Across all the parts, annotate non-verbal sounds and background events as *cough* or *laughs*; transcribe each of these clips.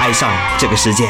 爱上这个世界。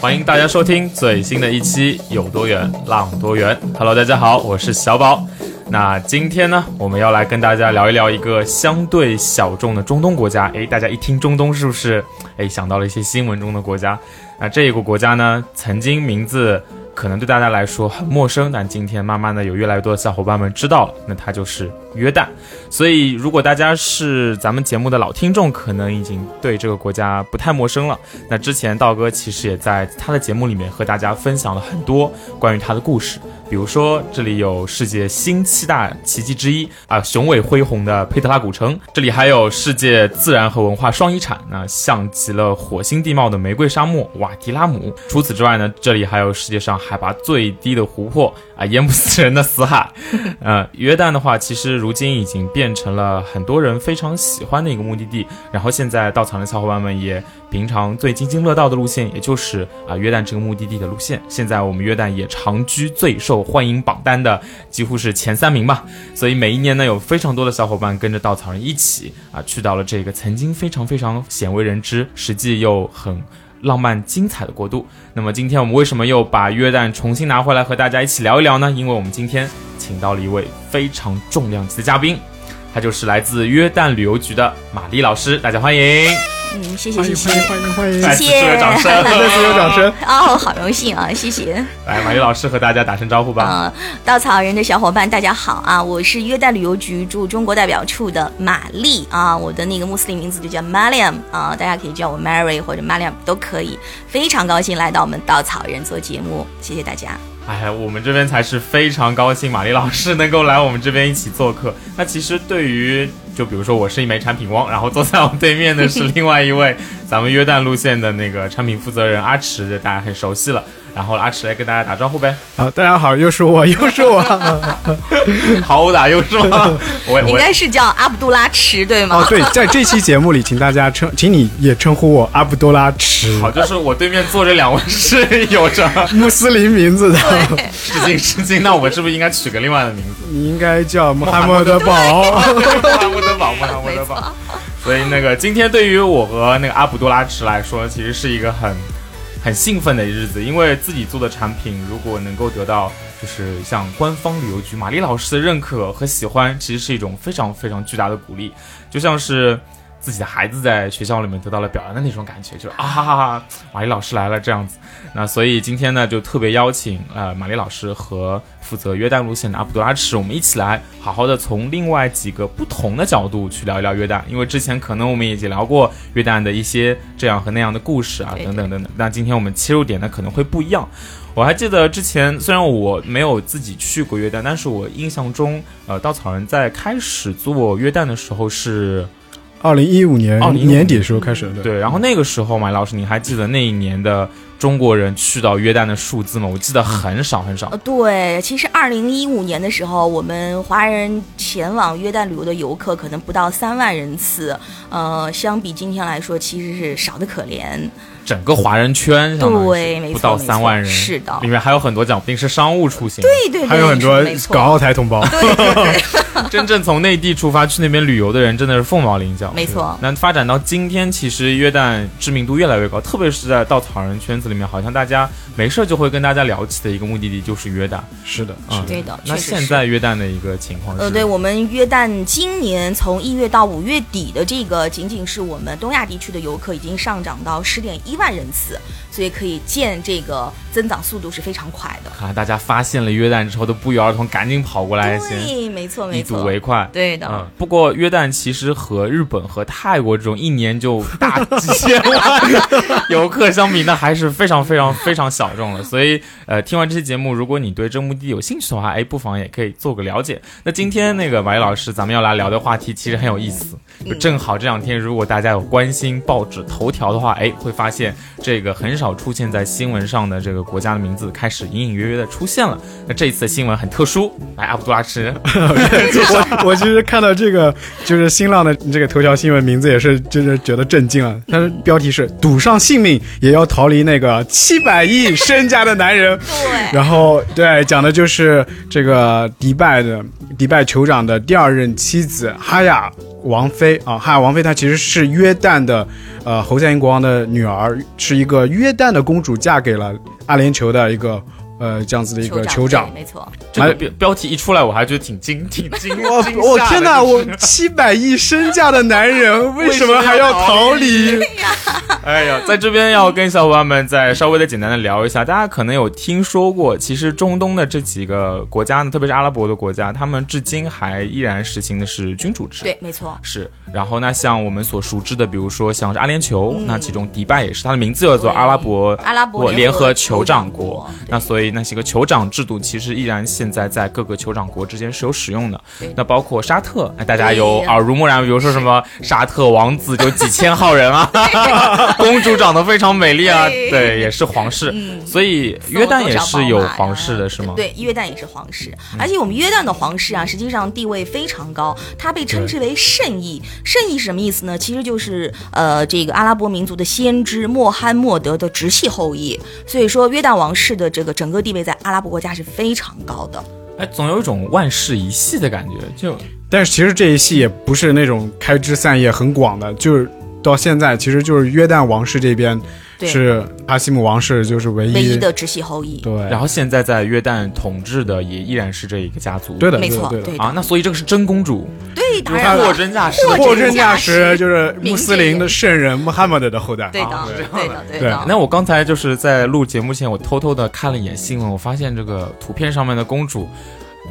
欢迎大家收听最新的一期《有多远浪多远》。Hello，大家好，我是小宝。那今天呢，我们要来跟大家聊一聊一个相对小众的中东国家。诶，大家一听中东，是不是诶想到了一些新闻中的国家？那这一个国家呢，曾经名字可能对大家来说很陌生，但今天慢慢的有越来越多的小伙伴们知道了，那它就是约旦。所以，如果大家是咱们节目的老听众，可能已经对这个国家不太陌生了。那之前道哥其实也在他的节目里面和大家分享了很多关于他的故事。比如说，这里有世界新七大奇迹之一啊，雄伟恢宏的佩特拉古城；这里还有世界自然和文化双遗产，那像极了火星地貌的玫瑰沙漠瓦迪拉姆。除此之外呢，这里还有世界上海拔最低的湖泊啊，淹不死人的死海。呃，约旦的话，其实如今已经变成了很多人非常喜欢的一个目的地。然后现在到场的小伙伴们也。平常最津津乐道的路线，也就是啊约旦这个目的地的路线。现在我们约旦也长居最受欢迎榜单的，几乎是前三名吧。所以每一年呢，有非常多的小伙伴跟着稻草人一起啊，去到了这个曾经非常非常鲜为人知，实际又很浪漫精彩的国度。那么今天我们为什么又把约旦重新拿回来和大家一起聊一聊呢？因为我们今天请到了一位非常重量级的嘉宾，他就是来自约旦旅游局的玛丽老师，大家欢迎。嗯，谢谢谢谢，欢迎欢迎，谢谢，掌声，再次有掌声。*laughs* *laughs* 哦，好荣幸啊，谢谢。来，马丽老师和大家打声招呼吧。啊，稻草人的小伙伴，大家好啊！我是约旦旅游局驻中国代表处的玛丽啊，我的那个穆斯林名字就叫 Mariam 啊，大家可以叫我 Mary 或者 Mariam 都可以。非常高兴来到我们稻草人做节目，谢谢大家。哎呀，我们这边才是非常高兴，玛丽老师能够来我们这边一起做客。那其实对于就比如说，我是一枚产品汪，然后坐在我对面的是另外一位咱们约旦路线的那个产品负责人阿池，大家很熟悉了。然后阿池来跟大家打招呼呗。好，大家好，又是我，*laughs* 又是我，*laughs* 好打又是我。*laughs* 我应该是叫阿卜杜拉池对吗？哦，对，在这期节目里，请大家称，请你也称呼我阿卜杜拉池。好，就是我对面坐着两位是有着穆斯林名字的。是敬是敬，那我是不是应该取个另外的名字？你应该叫穆罕默德堡。穆罕默德堡，穆罕默德堡。所以那个今天对于我和那个阿卜杜拉池来说，其实是一个很。很兴奋的日子，因为自己做的产品如果能够得到就是像官方旅游局玛丽老师的认可和喜欢，其实是一种非常非常巨大的鼓励，就像是自己的孩子在学校里面得到了表扬的那种感觉，就啊哈哈，玛丽老师来了这样子。那所以今天呢，就特别邀请呃玛丽老师和。负责约旦路线的阿卜杜拉什，我们一起来好好的从另外几个不同的角度去聊一聊约旦，因为之前可能我们已经聊过约旦的一些这样和那样的故事啊，等等等等。那今天我们切入点呢可能会不一样。我还记得之前虽然我没有自己去过约旦，但是我印象中，呃，稻草人在开始做约旦的时候是二零一五年年底的时候开始的。对，然后那个时候马老师，你还记得那一年的？中国人去到约旦的数字吗？我记得很少很少。呃，对，其实二零一五年的时候，我们华人前往约旦旅游的游客可能不到三万人次，呃，相比今天来说，其实是少的可怜。整个华人圈，对，不到三万人，是的，里面还有很多讲不定是商务出行，对对，对还有很多港澳台同胞，*laughs* 真正从内地出发去那边旅游的人真的是凤毛麟角，没错。那发展到今天，其实约旦知名度越来越高，特别是在稻草人圈子里面，好像大家没事就会跟大家聊起的一个目的地就是约旦。是的，是对的。那现在约旦的一个情况，呃，对我们约旦今年从一月到五月底的这个，仅仅是我们东亚地区的游客已经上涨到十点一万人次。所以可以见这个增长速度是非常快的。看来大家发现了约旦之后，都不约而同赶紧跑过来，对，没错，没错，一睹为快。对的。嗯，不过约旦其实和日本和泰国这种一年就大几千万 *laughs* 游客相比，那还是非常非常非常小众了。所以呃，听完这期节目，如果你对这墓地有兴趣的话，哎，不妨也可以做个了解。那今天那个马丽老师，咱们要来聊的话题其实很有意思，就正好这两天如果大家有关心报纸头条的话，哎，会发现这个很少出现在新闻上的这个国家的名字开始隐隐约约的出现了。那这一次的新闻很特殊，来阿布杜拉什，*laughs* 我我其实看到这个就是新浪的这个头条新闻名字也是就是觉得震惊了。它的标题是“赌上性命也要逃离那个七百亿身家的男人 *laughs* ”。对，然后对讲的就是这个迪拜的迪拜酋长的第二任妻子哈亚王妃啊，哈亚王妃她其实是约旦的呃侯赛因国王的女儿，是一个约旦的公主，嫁给了阿联酋的一个呃这样子的一个酋长。没错，这个标标题一出来，我还觉得挺惊挺惊。我我天哪！就是我七百亿身价的男人 *laughs* 为什么还要逃离？*laughs* 哎呀，在这边要跟小伙伴们再稍微的简单的聊一下，大家可能有听说过，其实中东的这几个国家呢，特别是阿拉伯的国家，他们至今还依然实行的是君主制。对，没错，是，然后呢，像我们所熟知的，比如说像是阿联酋，那其中迪拜也是，它的名字叫做阿拉伯阿拉伯联合酋酋长国国。那所以那些个酋长制度其实依然现在在各个酋长国之间是有使用的。那包括沙特，哎，大家有耳濡目染，比如说什么沙特王子就几千号人啊，*laughs* *laughs* 公主长得非常美丽啊，对对，也是皇室。所以约旦也是有皇室的，是吗？对，约旦也是皇室，而且我们约旦的皇室啊，实际上地位非常高，它被称之为圣裔。圣裔是什么意思呢？其实就是呃，这个阿拉伯民族的先知穆罕默德的直系后裔。所以说，约旦王室的这个整个地位在阿拉伯国家是非常高的。哎，总有一种万世一系的感觉，就但是其实这一系也不是那种开枝散叶很广的，就是到现在其实就是约旦王室这边对是哈希姆王室就是唯一唯一的直系后裔。对，然后现在在约旦统治的也依然是这一个家族。对的，没错对啊，那所以这个是真公主，对，当货然货，真价实。货货真价实实就是穆斯林的圣人穆罕默德的后代。对的啊，对的，对对的。那我刚才就是在录节目前，我偷偷的看了一眼新闻，我发现这个图片上面的公主，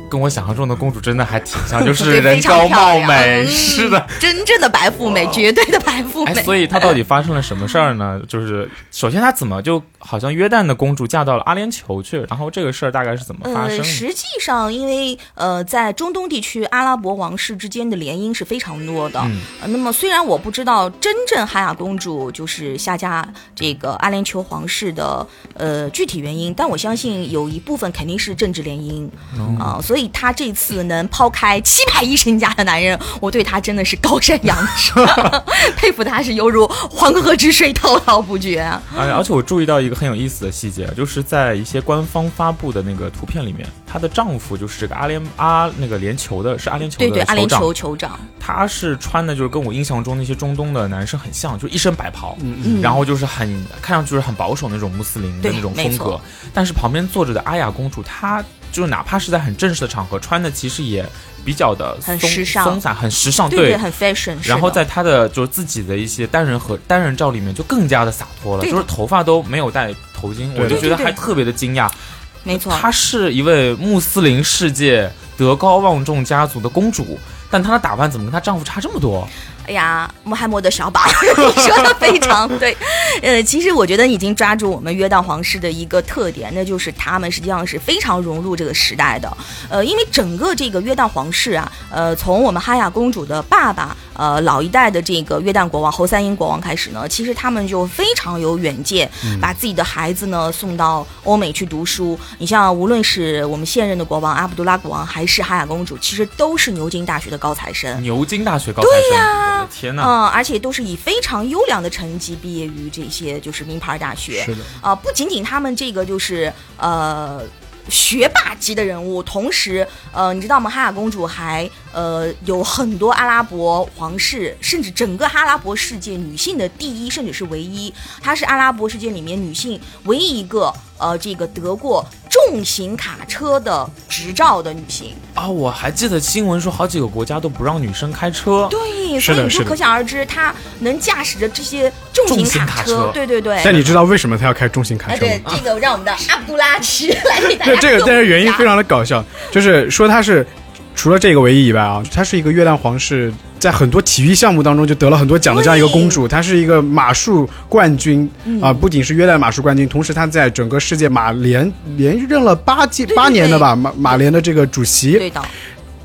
跟我想象中的公主真的还挺像，*laughs* 就是人高貌美，嗯是的。真正的白富美，绝对的白富哎，美。所以她到底发生了什么事儿呢？就是首先她怎么就好像约旦的公主嫁到了阿联酋去，然后这个事儿大概是怎么发生呃，的？实际上，因为呃，在中东地区，阿拉伯王室之间的联姻是非常多的。嗯呃那么，虽然我不知道真正哈雅公主就是下嫁这个阿联酋皇室的呃具体原因，但我相信有一部分肯定是政治联姻啊、所以她这次能抛开七百亿身家的男人，我对他真的是高山仰止，*laughs* 佩服他是犹如黄河之水滔滔不绝啊。而而且我注意到一个很有意思的细节，就是在一些官方发布的那个图片里面，她的丈夫就是这个阿联阿那个联酋的，是阿联酋的对对，阿联酋长酋酋长，他是穿的就是跟我印象中那些中东的男生很像，就一身白袍，嗯然后就是很看上去就是很保守那种穆斯林的那种风格没错。但是旁边坐着的阿雅公主，她就是哪怕是在很正式的场合穿的，其实也比较的松很时尚松散，很时尚，对很 fashion。然后在她的就是自己的一些单人和单人照里面就更加的洒脱了，就是头发都没有戴头巾，我就觉得还特别的惊讶。没错，她是一位穆斯林世界德高望重家族的公主，但她的打扮怎么跟她丈夫差这么多？哎呀，穆罕默德小宝，你 *laughs* 说的非常对。呃，其实我觉得已经抓住我们约旦皇室的一个特点，那就是他们实际上是非常融入这个时代的。呃，因为整个这个约旦皇室啊，呃，从我们哈雅公主的爸爸，呃，老一代的这个约旦国王侯三英国王开始呢，其实他们就非常有远见，把自己的孩子呢送到欧美去读书。你像无论是我们现任的国王阿卜杜拉国王，还是哈雅公主，其实都是牛津大学的高材生。牛津大学高材生，我的天呐！嗯，而且都是以非常优良的成绩毕业于这些就是名牌大学。是的，啊、不仅仅他们这个就是呃。学霸级的人物，同时，呃，你知道吗？哈雅公主还呃有很多阿拉伯皇室，甚至整个阿拉伯世界女性的第一，甚至是唯一。她是阿拉伯世界里面女性唯一一个呃这个得过重型卡车的执照的女性。啊，我还记得新闻说好几个国家都不让女生开车。对，是的是的所以你说可想而知，她能驾驶着这些重重型型卡车车，对对对。但你知道为什么她要开重型卡哎，车吗对？，这个让我们的阿卜杜拉奇来给大家对 *laughs* 这个，但是原因非常常的搞笑，就是说她是除了这个唯一以外啊，她是一个约旦皇室在很多体育项目当中就得了很多奖的这样一个公主。她是一个马术冠军嗯啊、不仅是约旦马术冠军，同时她在整个世界马联连任了八届八年的吧马马联的这个主席。对的，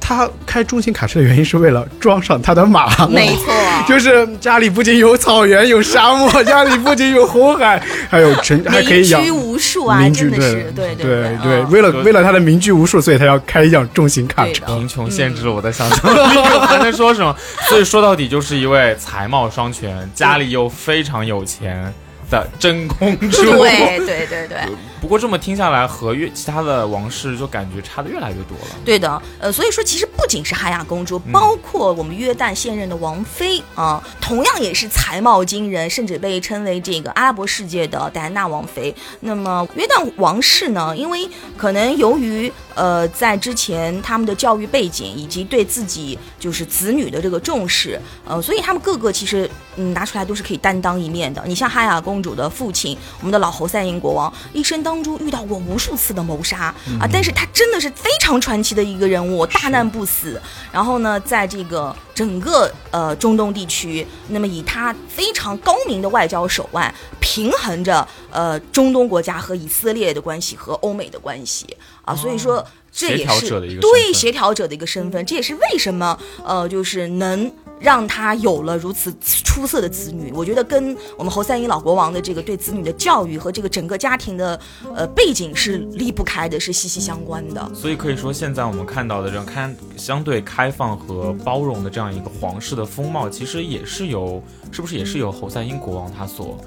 她开中型卡车的原因是为了装上他的马。*laughs* 没错。就是家里不仅有草原有沙漠，*laughs* 家里不仅有红海，还有城，*laughs* 还可以养民居无数啊，民居，真的是，对对对为了为了他的民居无数，所以他要开一辆重型卡车。贫穷限制了我的想象力，我还能说什么？所以说到底就是一位才貌双全，家里又非常有钱的真公主。对对对对。不过这么听下来，和越其他的王室就感觉差的越来越多了。对的，呃，所以说其实不仅是哈雅公主，包括我们约旦现任的王妃啊、同样也是才貌惊人，甚至被称为这个阿拉伯世界的戴安娜王妃。那么约旦王室呢，因为可能由于呃在之前他们的教育背景以及对自己就是子女的这个重视，呃，所以他们各个其实嗯拿出来都是可以担当一面的。你像哈雅公主的父亲，我们的老侯赛因国王，一生当中遇到过无数次的谋杀、啊，但是他真的是非常传奇的一个人物，大难不死。然后呢，在这个整个呃中东地区，那么以他非常高明的外交手腕，平衡着呃中东国家和以色列的关系和欧美的关系啊，所以说。这也是对协调者的一个身份，这也是为什么呃，就是能让他有了如此出色的子女。我觉得跟我们侯赛因老国王的这个对子女的教育和这个整个家庭的呃背景是离不开的，是息息相关的。所以可以说，现在我们看到的这样开相对开放和包容的这样一个皇室的风貌，其实也是由是不是也是由侯赛因国王他所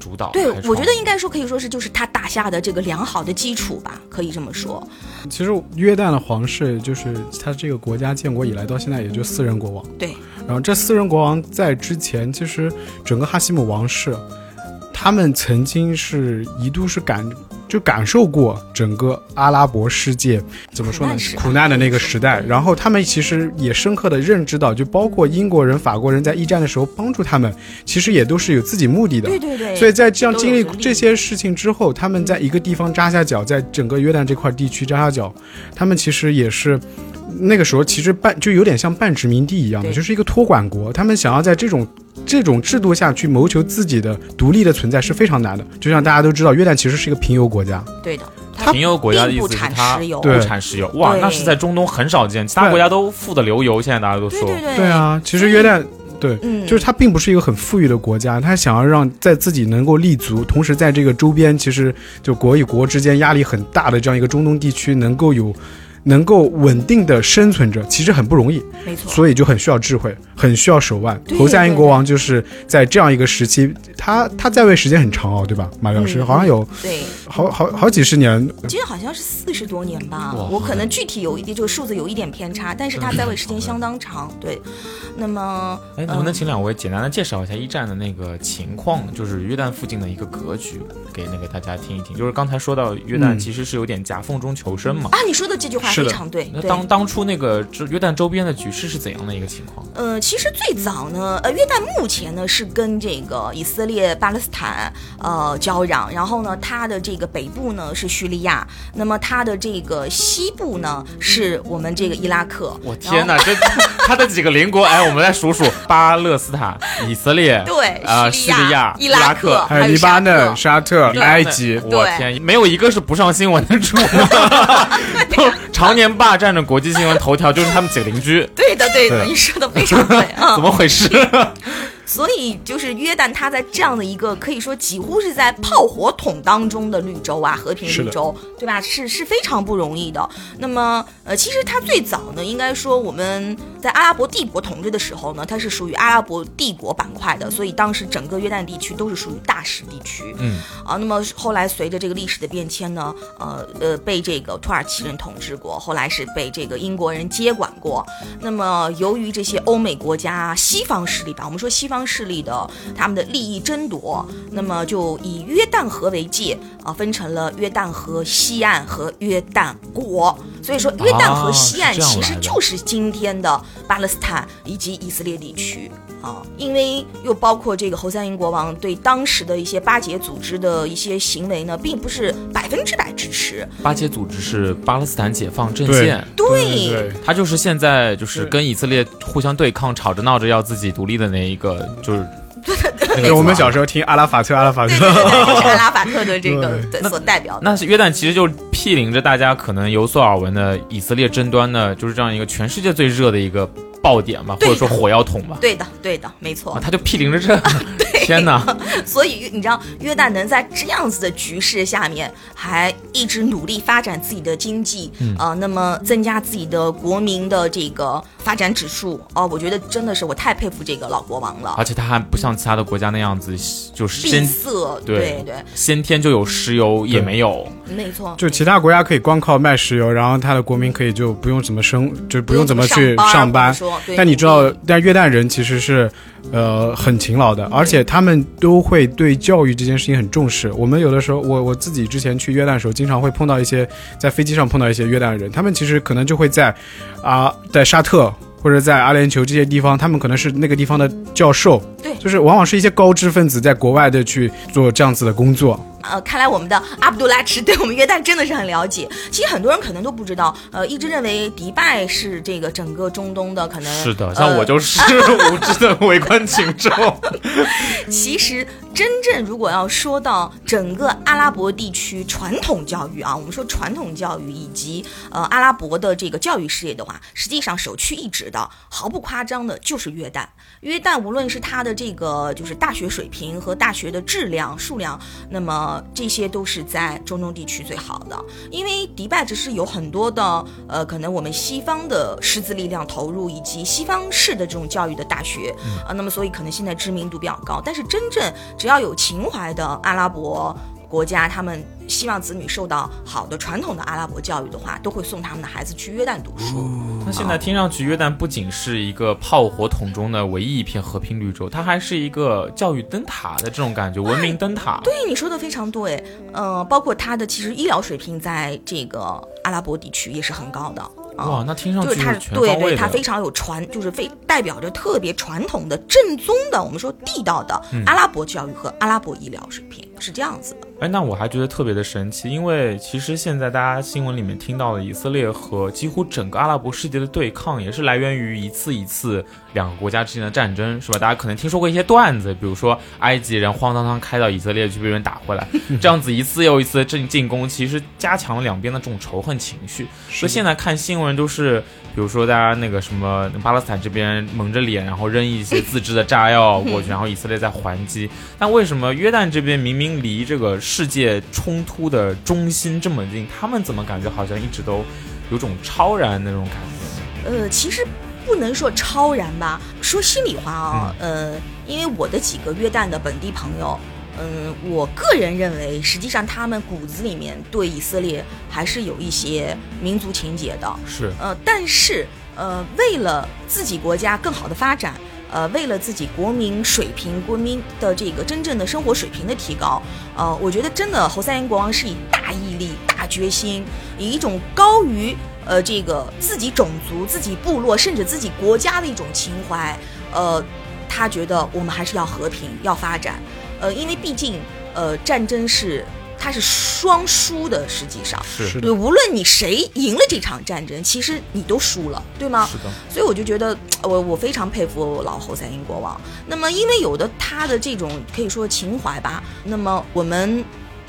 主导对我觉得应该说可以说是就是他打下的这个良好的基础吧，可以这么说。其实约旦的皇室就是他这个国家建国以来到现在也就四任国王，对，然后这四任国王在之前，其实整个哈希姆王室，他们曾经是一度是感就感受过整个阿拉伯世界怎么说呢苦难的那个时代，然后他们其实也深刻的认知到，就包括英国人、法国人在一战的时候帮助他们，其实也都是有自己目的的。对对对。所以在这样经历这些事情之后，他们在一个地方扎下脚，在整个约旦这块地区扎下脚，他们其实也是那个时候其实半就有点像半殖民地一样的，就是一个托管国。他们想要在这种这种制度下去谋求自己的独立的存在是非常难的。就像大家都知道，约旦其实是一个贫油国家，对的，贫油国家的意思是它石油不对。产石油，哇，那是在中东很少见，其他国家都富的流油。现在大家都说，对对对。对，啊，其实约旦。对，嗯，就是它并不是一个很富裕的国家，它想要让在自己能够立足，同时在这个周边，其实就国与国之间压力很大的这样一个中东地区，能够有能够稳定的生存着，其实很不容易，没错。所以就很需要智慧，很需要手腕。侯赛因国王就是在这样一个时期，他他在位时间很长哦，对吧？马老师、嗯好像有对，好好好几十年，我记得好像是四十多年吧，我可能具体有一点这个数字有一点偏差，但是他在位时间相当长。对，那么哎，能不能请两位简单的介绍一下一战的那个情况，就是约旦附近的一个格局，给那个大家听一听？就是刚才说到约旦嗯其实是有点夹缝中求生嘛，啊，你说的这句话是的非常对，那当当初那个这约旦周边的局势是怎样的一个情况？呃，其实最早呢，呃，约旦目前呢是跟这个以色列、巴勒斯坦呃交壤，然后呢，它的这个北部呢是叙利亚，那么它的这个西部呢是我们这个伊拉克。我天哪，这它的几个邻国，哎，我们来数数：巴勒斯坦、以色列，*laughs* 对啊，叙叙利亚、伊拉拉克还有黎巴嫩、沙特、埃及，我天，没有一个是不上新闻的主，*laughs* *laughs* 都常年霸占着国际新闻头条，就是他们几个邻居，对的，对的，对你说的非常对啊。*laughs* 怎么回事？*laughs* 所以就是约旦，它在这样的一个可以说几乎是在炮火筒当中的绿洲啊，和平的绿洲，对吧？是是非常不容易的。那么呃，其实它最早呢，应该说我们在阿拉伯帝国统治的时候呢，它是属于阿拉伯帝国板块的，所以当时整个约旦地区都是属于大食地区。嗯，啊，那么后来随着这个历史的变迁呢，呃呃，被这个土耳其人统治过，后来是被这个英国人接管过。那么由于这些欧美国家西方势力吧，我们说西方势力的他们的利益争夺，那么就以约旦河为界啊、分成了约旦河西岸和约旦国。所以说，约旦河西岸其实就是今天的巴勒斯坦以及以色列地区啊，因为又包括这个侯赛因国王对当时的一些巴结组织的一些行为呢，并不是百分之百支持。巴结组织是巴勒斯坦解放阵线，对对，他就是现在就是跟以色列互相对抗，吵着闹着要自己独立的那一个，就是那就我们小时候听阿拉法特，阿拉法特对，对对，就是阿拉法特的这个对所代表的。那是约旦其实就毗邻着大家可能有所耳闻的以色列争端的，就是这样一个全世界最热的一个爆点吧，或者说火药桶吧。对的，对的，没错啊，。他就毗邻着这，*laughs* *laughs* 天哪！*laughs* 所以你知道，约旦能在这样子的局势下面，还一直努力发展自己的经济，嗯呃，那么增加自己的国民的这个发展指数，哦、我觉得真的是我太佩服这个老国王了而。且他还不像其他的国家那样子，就是闭先塞，对对对，先天就有石油也没有，没错。就其他国家可以光靠卖石油，然后他的国民可以就不用怎么生，就不用怎么去上上班。但你知道，但约旦人其实是，呃，很勤劳的，而且他们都会对教育这件事情很重视。我们有的时候，我我自己之前去约旦的时候，经常会碰到一些在飞机上碰到一些约旦人，他们其实可能就会在，啊、在沙特或者在阿联酋这些地方，他们可能是那个地方的教授，对。就是往往是一些高知分子在国外的去做这样子的工作。呃，看来我们的阿卜杜拉池对我们约旦真的是很了解。其实很多人可能都不知道，呃，一直认为迪拜是这个整个中东的可能是的，像我呃就是无知的围观群众。其实真正如果要说到整个阿拉伯地区传统教育啊，我们说传统教育以及呃阿拉伯的这个教育事业的话，实际上首屈一指的，毫不夸张的就是约旦。约旦无论是它的这个就是大学水平和大学的质量数量，那么这些都是在中东地区最好的。因为迪拜只是有很多的呃，可能我们西方的师资力量投入，以及西方式的这种教育的大学，啊、那么所以可能现在知名度比较高。但是真正只要有情怀的阿拉伯国家，他们希望子女受到好的传统的阿拉伯教育的话，都会送他们的孩子去约旦读书。那现在听上去，约旦不仅是一个炮火筒中的唯一一片和平绿洲，它还是一个教育灯塔的这种感觉，文明灯塔。对，你说的非常对，呃，包括它的其实医疗水平在这个阿拉伯地区也是很高的。啊哇，那听上去就是它去对对，它非常有传，就是非代表着特别传统的、正宗的，我们说地道的嗯阿拉伯教育和阿拉伯医疗水平是这样子的。哎，那我还觉得特别的神奇，因为其实现在大家新闻里面听到的以色列和几乎整个阿拉伯世界的对抗，也是来源于一次一次两个国家之间的战争，是吧？大家可能听说过一些段子，比如说埃及人慌张张开到以色列去被人打回来，*laughs* 这样子一次又一次的进进攻，其实加强了两边的这种仇恨情绪。所以现在看新闻都是，比如说大家那个什么巴勒斯坦这边蒙着脸，然后扔一些自制的炸药过去，然后以色列在还击。但为什么约旦这边明明离这个世界冲突的中心这么近，他们怎么感觉好像一直都有种超然那种感觉？呃，其实不能说超然吧，说心里话啊，呃，因为我的几个约旦的本地朋友。嗯，我个人认为，实际上他们骨子里面对以色列还是有一些民族情结的。是，呃，但是呃，为了自己国家更好的发展，呃，为了自己国民水平、国民的这个真正的生活水平的提高，呃，我觉得真的侯赛因国王是以大毅力、大决心，以一种高于呃这个自己种族、自己部落甚至自己国家的一种情怀，呃，他觉得我们还是要和平、要发展，呃，因为毕竟呃战争是它是双输的，实际上。是，是对，无论你谁赢了这场战争，其实你都输了，对吗？是的，所以我就觉得，我我非常佩服老侯赛因国王。那么，因为有的他的这种可以说情怀吧，那么我们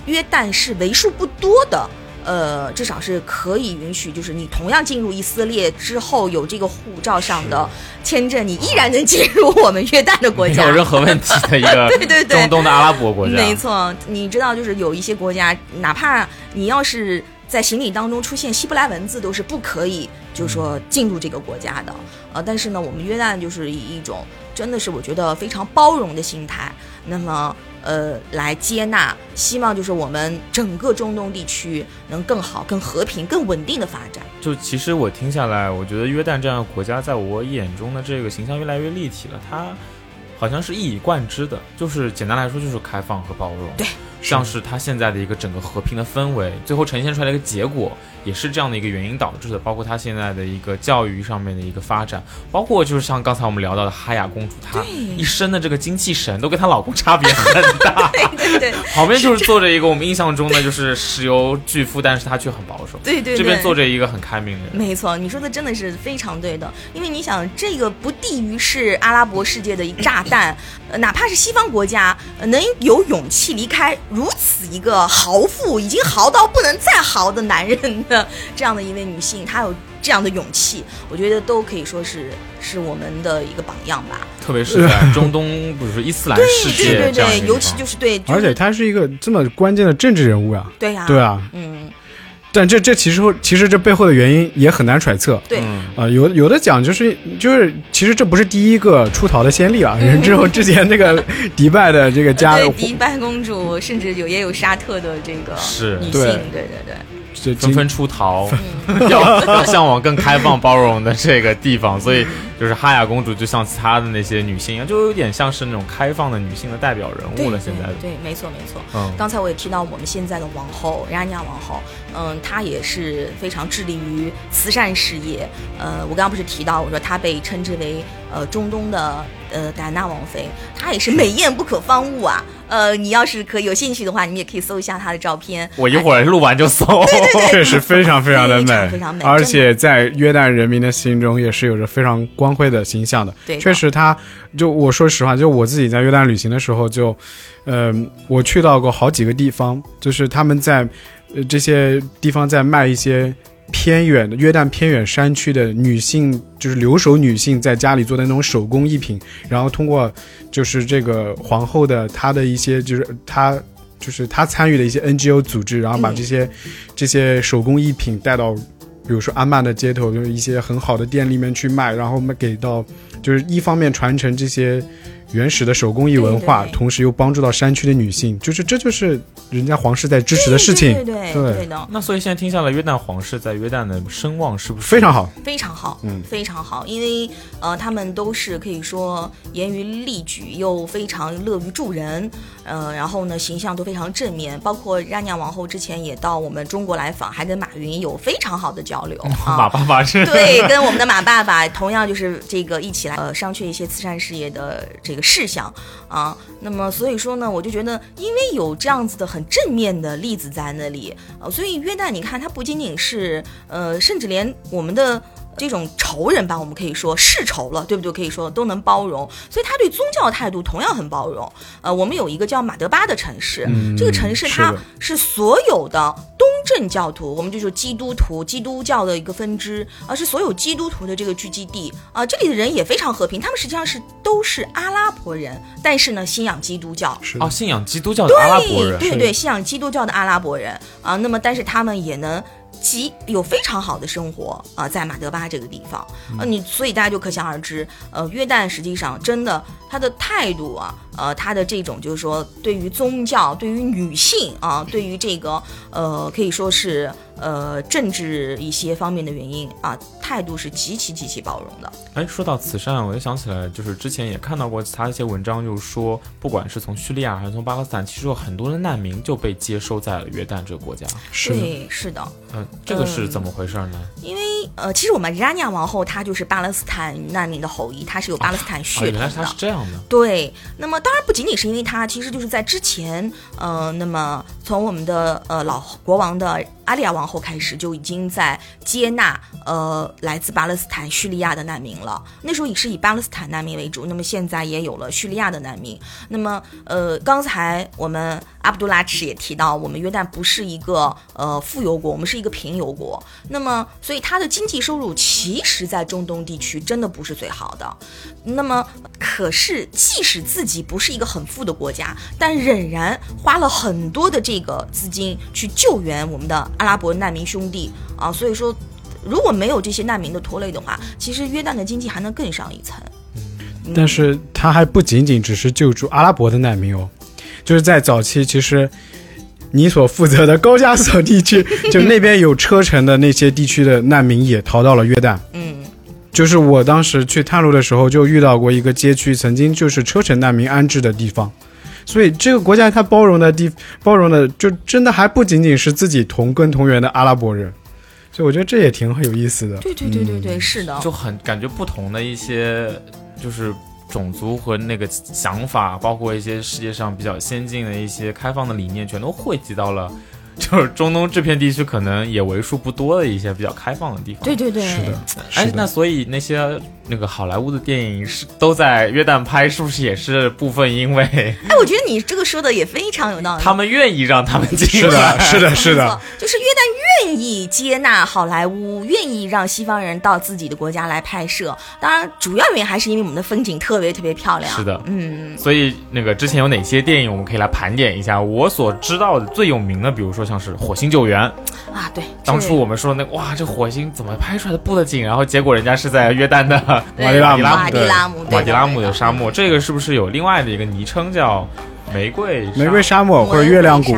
约旦是为数不多的。呃，至少是可以允许，就是你同样进入以色列之后有这个护照上的签证，你依然能进入我们约旦的国家。没有任何问题的一个 *laughs* 对对对中东的阿拉伯国家。没错，你知道，就是有一些国家，哪怕你要是在行李当中出现希伯来文字，都是不可以，就是说进入这个国家的。呃，但是呢，我们约旦就是以一种真的是我觉得非常包容的心态，那么呃来接纳，希望就是我们整个中东地区能更好、更和平、更稳定的发展。就其实我听下来，我觉得约旦这样的国家，在我眼中的这个形象越来越立体了。它好像是一以贯之的，就是简单来说就是开放和包容。对，像是它现在的一个整个和平的氛围，最后呈现出来的一个结果，也是这样的一个原因导致的。包括它现在的一个教育上面的一个发展，包括就是像刚才我们聊到的哈雅公主，她一身的这个精气神都跟她老公差别很大。*laughs* 对对对旁边就是坐着一个我们印象中的就是石油巨富，但是他却很保守。对对对，这边坐着一个很开明的人。没错，你说的真的是非常对的，因为你想，这个不低于是阿拉伯世界的一个炸弹，呃，哪怕是西方国家、呃能有勇气离开如此一个豪富、已经豪到不能再豪的男人的这样的一位女性，她有这样的勇气，我觉得都可以说是是我们的一个榜样吧。特别是在 *laughs* 中东，不是说伊斯兰对世对对对，界这样一个尤其就是对，而且她是一个这么关键的政治人物呀、对呀、对啊，嗯，但这这其实其实这背后的原因也很难揣测。对。嗯啊、有有的讲就是就是，其实这不是第一个出逃的先例啊。*laughs* 之后之前那个迪拜的这个家，对迪拜公主，甚至有也有沙特的这个是女性，对对对对。这纷纷出逃 *laughs* *laughs* 要要向往更开放包容的这个地方，所以就是哈雅公主就像其他的那些女性一样，就有点像是那种开放的女性的代表人物了。现在的，对，对没错没错。嗯，刚才我也提到我们现在的王后雅尼亚王后，嗯，她也是非常致力于慈善事业。呃，我刚刚不是提到我说她被称之为呃中东的呃戴安娜王妃，她也是美艳不可方物啊。呃，你要是可以有兴趣的话，你们也可以搜一下她的照片。我一会儿录完就搜。*laughs* 确实非常非常的美，非常美而且在约旦人民的心中也是有着非常光辉的形象的。对的确实他，就我说实话，就我自己在约旦旅行的时候就，嗯、我去到过好几个地方，就是他们在呃这些地方在卖一些。偏远的约旦偏远山区的女性，就是留守女性在家里做的那种手工艺品，然后通过就是这个皇后的她的一些就是她就是她参与的一些 NGO 组织，然后把嗯。这些、这些手工艺品带到，比如说阿曼的街头，就是一些很好的店里面去卖，然后卖给到就是一方面传承这些原始的手工艺文化，对对对同时又帮助到山区的女性，就是这就是人家皇室在支持的事情，对对对对对的。那所以现在听下来，约旦皇室在约旦的声望是不是非常好。非常好，嗯非常好，因为呃，他们都是可以说严于律己，又非常乐于助人，呃，然后呢，形象都非常正面。包括让娘王后之前也到我们中国来访，还跟马云有非常好的交流马 *laughs* 啊。爸爸是？对，跟我们的马爸爸同样就是这个一起来呃商榷一些慈善事业的这个事项啊。那么所以说呢，我就觉得因为有这样子的很正面的例子在那里，啊，所以约旦你看它不仅仅是呃，甚至连我们的。这种仇人吧，我们可以说世仇了，对不对？可以说都能包容，所以他对宗教态度同样很包容。呃，我们有一个叫马德巴的城市，这个城市它是所有的东正教徒，我们就是基督徒，基督教的一个分支，而、是所有基督徒的这个聚集地啊、这里的人也非常和平，他们实际上是都是阿拉伯人，但是呢，信仰基督教。是的哦，信仰基督教的阿拉伯人，对对对，信仰基督教的阿拉伯人啊，那么但是他们也能极有非常好的生活啊、在马德巴这个地方。呃，你所以大家就可想而知，呃，约旦实际上真的他的态度啊，呃，他的这种就是说对于宗教、对于女性啊，对于这个呃，可以说是呃政治一些方面的原因啊，态度是极其极其包容的。哎，说到慈善，我就想起来，就是之前也看到过其他一些文章，就是说，不管是从叙利亚还是从巴勒斯坦，其实有很多的难民就被接收在了约旦这个国家。是，对，是的。嗯，这个是怎么回事呢？因为呃，其实我们拉尼亚王后她就是巴勒斯坦难民的后裔，她是有巴勒斯坦啊，血统的。原来她是这样的。对，那么当然不仅仅是因为他，其实就是在之前，呃，那么从我们的呃老国王的阿利亚王后开始，就已经在接纳呃来自巴勒斯坦、叙利亚的难民了。那时候也是以巴勒斯坦难民为主，那么现在也有了叙利亚的难民。那么呃，刚才我们阿卜杜拉什也提到，我们约旦不是一个呃富油国，我们是一个贫油国。那么，所以它的经济收入其实，在中东地区真的不是最好的。那么，可是即使自己不是一个很富的国家，但仍然花了很多的这个资金去救援我们的阿拉伯难民兄弟啊。所以说，如果没有这些难民的拖累的话，其实约旦的经济还能更上一层。但是他还不仅仅只是救助阿拉伯的难民哦，就是在早期，其实你所负责的高加索地区，*laughs* 就那边有车臣的那些地区的难民也逃到了约旦。嗯，就是我当时去探路的时候，就遇到过一个街区，曾经就是车臣难民安置的地方。所以这个国家它包容的地包容的，就真的还不仅仅是自己同根同源的阿拉伯人。所以我觉得这也挺有意思的。对对对对对，是的。就很感觉不同的一些就是种族和那个想法，包括一些世界上比较先进的一些开放的理念，全都汇集到了。*laughs* 就是中东这片地区，可能也为数不多的一些比较开放的地方。对对对，是的。哎，那所以那些那个好莱坞的电影是都在约旦拍，是不是也是部分因为？哎，我觉得你这个说的也非常有道理。他们愿意让他们进，是的，是的，*laughs* 是的。就是约旦愿意接纳好莱坞，愿意让西方人到自己的国家来拍摄。当然，主要原因还是因为我们的风景特别特别漂亮。是的，嗯。所以那个之前有哪些电影我们可以来盘点一下？我所知道的最有名的，比如说。像是火星救援啊，对，当初我们说那哇，这火星怎么拍出来的布的景？然后结果人家是在约旦的瓦迪拉姆，瓦迪拉姆，瓦迪拉姆的沙漠。这个是不是有另外的一个昵称叫？玫瑰玫瑰沙漠或者月亮谷，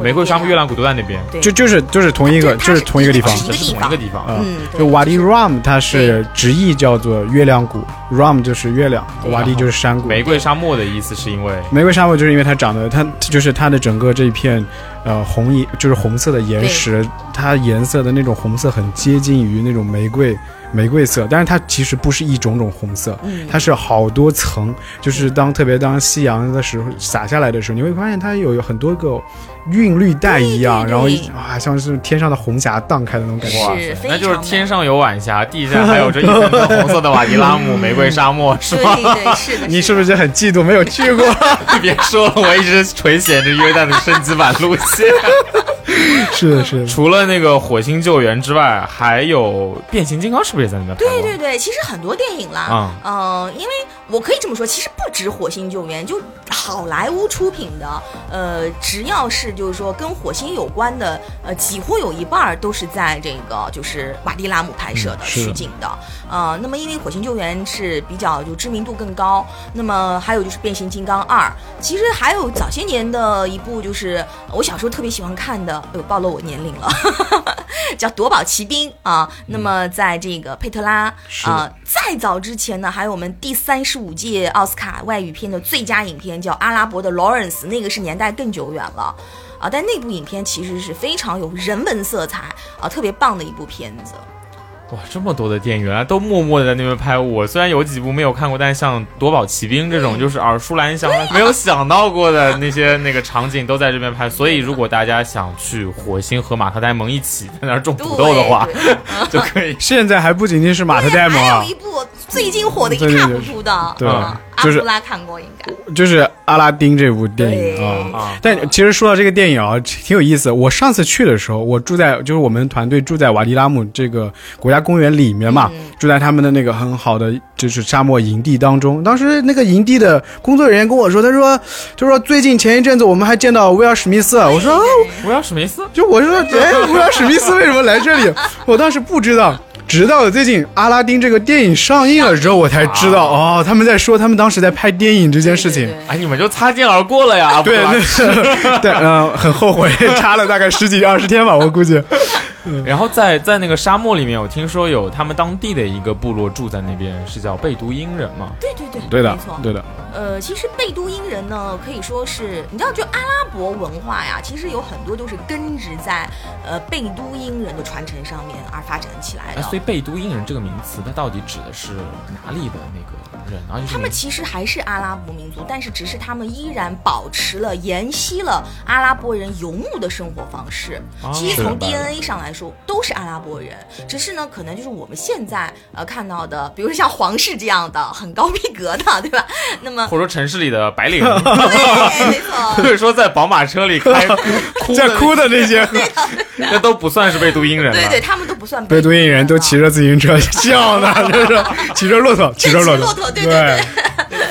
玫瑰沙漠、月亮谷都在那边，就就是就是同一个，就是同一个地方，是同一个地方。嗯，就瓦迪 Ram，它是直译叫做月亮谷，Ram 就是月亮，瓦迪就是山谷。玫瑰沙漠的意思是因为？玫瑰沙漠就是因为它长得，它就是它的整个这一片，呃，红岩就是红色的岩石，它颜色的那种红色很接近于那种玫瑰。玫瑰色，但是它其实不是一种种红色，它是好多层。就是当特别当夕阳的时候洒下来的时候，你会发现它有很多个韵律带一样，然后啊，像是天上的红霞荡开的那种感觉。哇，那就是天上有晚霞，地下还有这一层红色的瓦迪拉姆玫瑰沙漠，是吗？*laughs* 对对是的。*laughs* 你是不是很嫉妒没有去过？*laughs* 你别说了，我一直垂涎着约旦的升级版路线。是的，是的。除了那个火星救援之外，还有变形金刚，是不是也在那边？对对对，其实很多电影啦，嗯，因为我可以这么说，其实不止火星救援，就好莱坞出品的，呃，只要是就是说跟火星有关的，呃，几乎有一半都是在这个就是瓦迪拉姆拍摄的取景的，呃，那么因为火星救援是比较就知名度更高，那么还有就是变形金刚二，其实还有早些年的一部就是我小时候特别喜欢看的。又暴露我年龄了，*laughs* 叫《夺宝奇兵》啊。那么在这个佩特拉啊，再早之前呢，还有我们第三十五届奥斯卡外语片的最佳影片叫《阿拉伯的劳伦斯》，那个是年代更久远了啊。但那部影片其实是非常有人文色彩啊，特别棒的一部片子。哇，这么多的电影啊，都默默的在那边拍。我虽然有几部没有看过，但像《夺宝奇兵》这种，就是耳熟能详、没有想到过的那些那个场景，都在这边拍。所以，如果大家想去火星和马特戴蒙一起在那儿种土豆的话，*laughs* 就可以。现在还不仅仅是马特戴蒙啊，还有一部最近火的一塌糊涂的，对，阿布拉看过应该。就是阿拉丁这部电影啊，但其实说到这个电影啊，挺有意思。我上次去的时候，我住在就是我们团队住在瓦迪拉姆这个国家公园里面嘛，住在他们的那个很好的就是沙漠营地当中。当时那个营地的工作人员跟我说，他说，他说最近前一阵子我们还见到威尔史密斯。我说威尔史密斯，就我说 *laughs* 哎，威尔史密斯为什么来这里？我当时不知道。直到最近《阿拉丁》这个电影上映了之后，我才知道哦，他们在说他们当时在拍电影这件事情。哎，你们就擦肩而过了呀？对，*laughs* 对，嗯，很后悔，*laughs* 差了大概十几二十天吧，我估计。然后在在那个沙漠里面，我听说有他们当地的一个部落住在那边，是叫贝都因人嘛？对对对，对的，没错，对的。呃，其实贝都因人呢，可以说是你知道，就阿拉伯文化呀，其实有很多都是根植在呃贝都因人的传承上面而发展起来的。所以贝都因人这个名词，它到底指的是哪里的那个人？他们其实还是阿拉伯民族，但是只是他们依然保持了沿袭了阿拉伯人游牧的生活方式。其实从 DNA 上来说都是阿拉伯人，只是呢，可能就是我们现在呃看到的，比如说像皇室这样的很高逼格的，*laughs* 对吧？那么或者说城市里的白领，对，没错。*laughs* 或者说在宝马车里开在哭的那些，*laughs* 那都不算是贝都因人。对对，他们都不算贝都因人，都骑着自行车笑呢，就是骑着骆驼，骑着骆驼。对对对，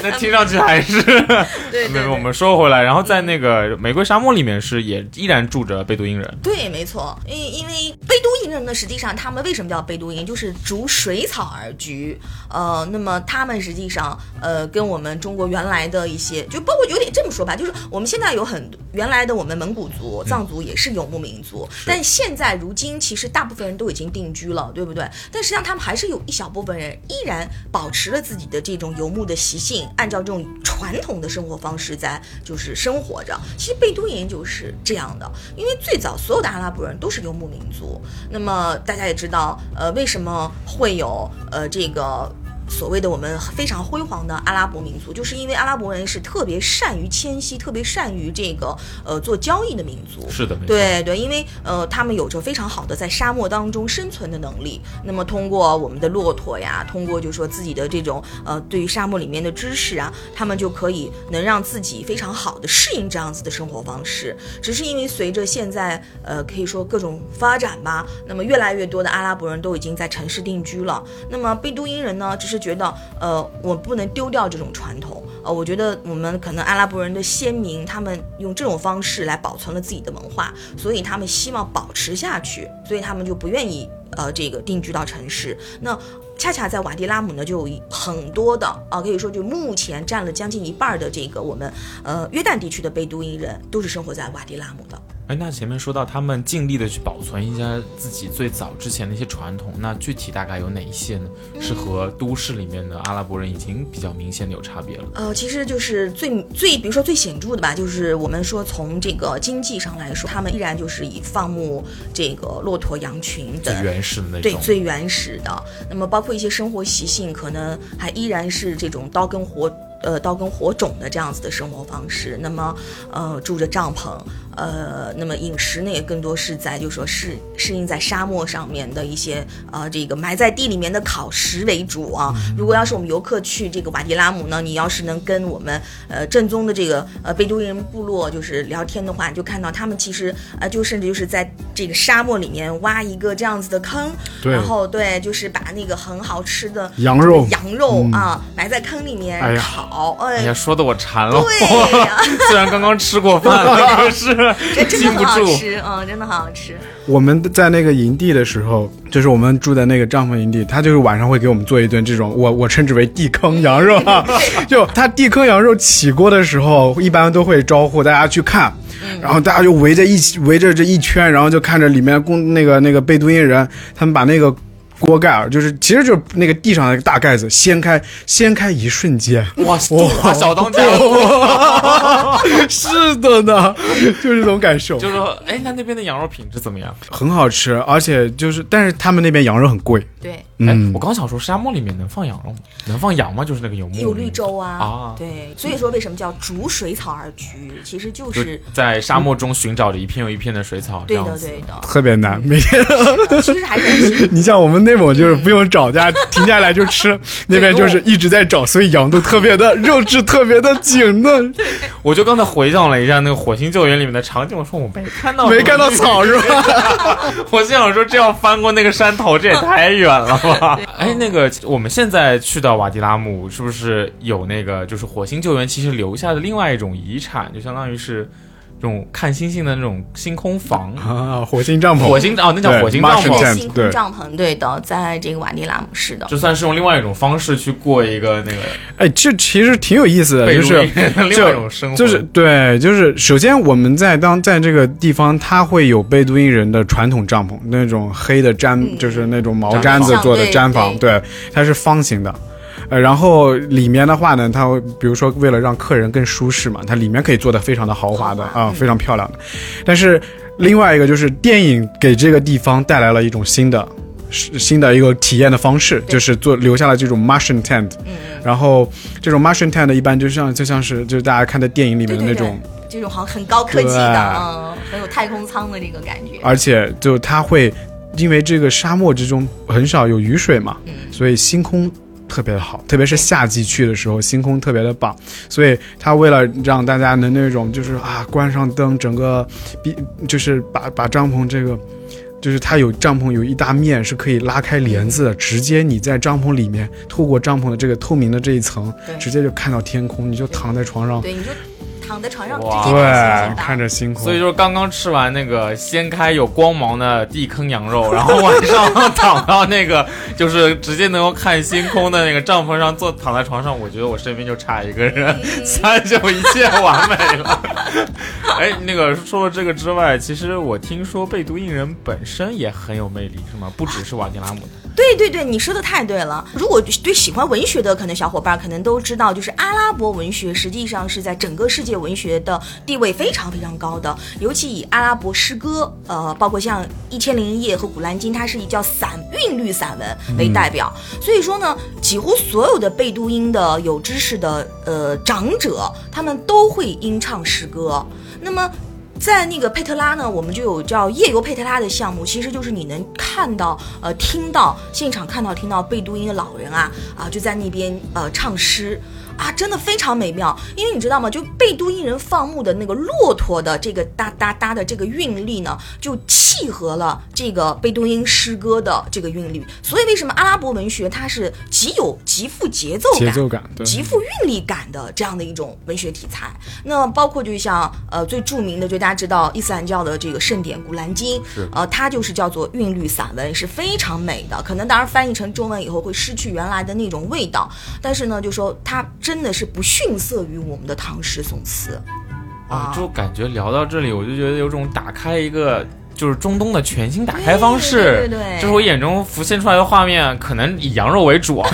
*laughs* 那听上去还是 *laughs* 对 *laughs* 没有。我们说回来，然后在那个玫瑰沙漠里面是也依然住着贝都因人。对，没错，因因为贝都因人呢，实际上他们为什么叫贝都因，就是逐水草而居。呃，那么他们实际上呃跟我们中国原来的一些，就包括有点这么说吧，就是我们现在有很原来的我们蒙古族、藏族也是游牧民族，但现在如今其实大部分人都已经定居了，对不对？但实际上他们还是有一小部分人依然保持了自己的这种游牧的习性，按照这种传统的生活方式在就是生活着。其实贝都因就是这样的，因为最早所有的阿拉伯人都是游牧民族。那么大家也知道，呃，为什么会有呃这个？所谓的我们非常辉煌的阿拉伯民族，就是因为阿拉伯人是特别善于迁徙、特别善于这个呃做交易的民族。是的，对对，因为呃他们有着非常好的在沙漠当中生存的能力。那么通过我们的骆驼呀，通过就是说自己的这种呃对于沙漠里面的知识啊，他们就可以能让自己非常好的适应这样子的生活方式。只是因为随着现在呃可以说各种发展吧，那么越来越多的阿拉伯人都已经在城市定居了。那么贝都因人呢，只是觉得，呃，我不能丢掉这种传统，呃，我觉得我们可能阿拉伯人的先民，他们用这种方式来保存了自己的文化，所以他们希望保持下去，所以他们就不愿意，呃，这个定居到城市。那恰恰在瓦迪拉姆呢，就有很多的，啊，可以说就目前占了将近一半的这个我们，呃，约旦地区的贝都因人，都是生活在瓦迪拉姆的。哎，那前面说到他们尽力的去保存一下自己最早之前的一些传统，那具体大概有哪一些呢？是和都市里面的阿拉伯人已经比较明显的有差别了。呃，其实就是最最，比如说最显著的吧，就是我们说从这个经济上来说，他们依然就是以放牧这个骆驼、羊群最。原始的那对，种，最原始的。那么包括一些生活习性，可能还依然是这种刀耕火呃刀耕火种的这样子的生活方式。那么呃住着帐篷，呃，那么饮食呢也更多是在就是说适适应在沙漠上面的一些呃这个埋在地里面的烤食为主啊。如果要是我们游客去这个瓦迪拉姆呢，你要是能跟我们呃正宗的这个呃贝都因人部落就是聊天的话，你就看到他们其实呃就甚至就是在这个沙漠里面挖一个这样子的坑，对。然后对，就是把那个很好吃的羊肉。羊肉啊埋在坑里面哎呀。烤，哎。哎呀，说的我馋了。对呀。*laughs* 虽然刚刚吃过饭，*laughs* 但是 *laughs* 这真的很禁不住。好吃，嗯，真的很好吃。我们在那个营地的时候，就是我们住在那个帐篷营地，他就是晚上会给我们做一顿这种，我我称之为地坑羊肉啊。*laughs* 就他地坑羊肉起锅的时候，一般都会招呼大家去看，然后大家就围着一起围着这一圈，然后就看着里面工那个那个贝都因人，他们把那个。锅盖儿就是，其实就是那个地上那个大盖子掀开，掀开一瞬间，哇，中华小当家，*laughs* 是的呢，就是这种感受，就是说，哎，那那边的羊肉品质怎么样？很好吃，而且就是，但是他们那边羊肉很贵，对，哎嗯，我刚想说，沙漠里面能放羊肉吗？能放羊吗？就是那个游牧有绿洲啊，啊。对，所以说为什么叫逐水草而居，其实就就是在沙漠中寻找着一片又一片的水草，这对的，对的，特别难，每天。*laughs* 其实还是 *laughs* 你像我们内蒙就是不用找，家停下来就吃，*laughs* 那边就是一直在找，所以羊都特别的肉质特别的紧嫩，*laughs* 我就刚才回想了一下那个《火星救援》里面的场景，我说我没看到，没看到。草是吧？*laughs* 我心想说，这要翻过那个山头，这也太远了吧？哎，那个我们现在去到瓦迪拉姆，是不是有那个就是火星救援其实留下的另外一种遗产，就相当于是这种看星星的那种星空房。啊，火星帐篷，火星哦，那叫火星帐篷星空对帐篷，对的，在这个瓦迪拉姆市的。就算是用另外一种方式去过一个那个哎，这其实挺有意思的，就是都因人的另外一种生活，就是对，就是首先我们在当在这个地方，它会有贝都因人的传统帐篷，那种黑的毡，嗯就是那种毛毡毡子做的毡房，对，它是方形的。呃，然后里面的话呢，它会比如说为了让客人更舒适嘛，它里面可以做的非常的豪华的啊、嗯非常漂亮的。但是另外一个就是电影给这个地方带来了一种新的。是新的一个体验的方式，就是做留下了这种 Martian tent，、然后这种 Martian tent 一般就像就像是就是大家看的电影里面的那种，对这种好像很高科技的，嗯，很有太空舱的这个感觉。而且就它会因为这个沙漠之中很少有雨水嘛，嗯所以星空特别的好，特别是夏季去的时候，星空特别的棒。所以它为了让大家能那种就是啊关上灯，整个比就是把把帐篷这个就是它有帐篷有一大面是可以拉开帘子的，直接你在帐篷里面，透过帐篷的这个透明的这一层，直接就看到天空，你就躺在床上，对，你就躺在床上直哇接对看着星空。所以就是刚刚吃完那个掀开有光芒的地坑羊肉，*laughs* 然后晚上躺到那个就是直接能够看星空的那个帐篷上坐躺在床上，我觉得我身边就差一个人，三就一切完美了。*laughs* 哎，那个除了这个之外，其实我听说贝都因人本身也很有魅力，是吗？不只是瓦迪拉姆的。对对对，你说的太对了。如果对喜欢文学的可能小伙伴可能都知道，就是阿拉伯文学实际上是在整个世界文学的地位非常非常高的，尤其以阿拉伯诗歌，呃，包括像《一千零一夜》和《古兰经》，它是以叫散韵律散文为代表。所以说呢，几乎所有的贝都因的有知识的呃长者，他们都会吟唱诗歌。那么在那个佩特拉呢，我们就有叫夜游佩特拉的项目，其实就是你能看到、呃听到现场看到、听到贝都因的老人啊啊就在那边呃唱诗。啊，真的非常美妙，因为你知道吗？就贝都因人放牧的那个骆驼的这个哒哒哒的这个韵律呢，就契合了这个贝都因诗歌的这个韵律。所以为什么阿拉伯文学它是极有极富节奏感、节奏感极富韵律感的这样的一种文学题材。那包括就像呃最著名的，就大家知道伊斯兰教的这个圣典《古兰经》，呃，它就是叫做韵律散文，是非常美的。可能当然翻译成中文以后会失去原来的那种味道，但是呢，就说它真的是不逊色于我们的唐诗宋词。啊，就感觉聊到这里，我就觉得有种打开一个就是中东的全新打开方式。对对就是我眼中浮现出来的画面，可能以羊肉为主啊，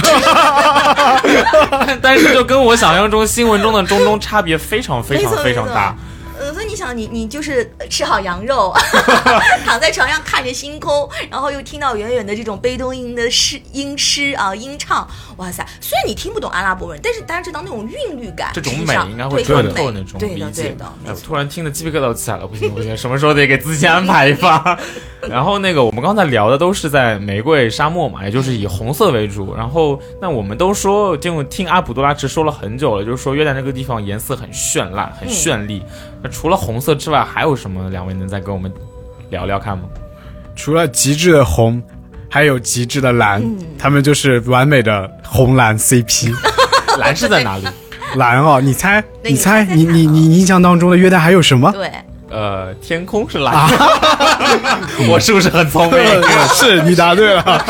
*laughs* 但是就跟我想象中新闻中的中东差别非常非常非常大。想，你你就是吃好羊肉，*laughs* 躺在床上看着星空，然后又听到远远的这种悲冬音的诗音诗啊音唱，哇塞！虽然你听不懂阿拉伯文，但是大家知道那种韵律感，这种美应该会穿透那种对的理解对的，。哎没错。我突然听的鸡皮疙瘩都起来了，不行不行，什么时候得给自己安排一发？*laughs* 然后那个我们刚才聊的都是在玫瑰沙漠嘛，也就是以红色为主。然后那我们都说，就听阿卜杜拉直说了很久了，就是说约旦那个地方颜色很绚烂、很绚丽。那除了红色之外，还有什么？两位能再跟我们聊聊看吗？除了极致的红，还有极致的蓝，嗯他们就是完美的红蓝 CP。*laughs* 蓝是在哪里？*laughs* 蓝哦，你猜，你猜，你猜猜你你你印象当中的约旦还有什么？对，呃，天空是蓝的。*laughs* 我是不是很聪明？是你答对了。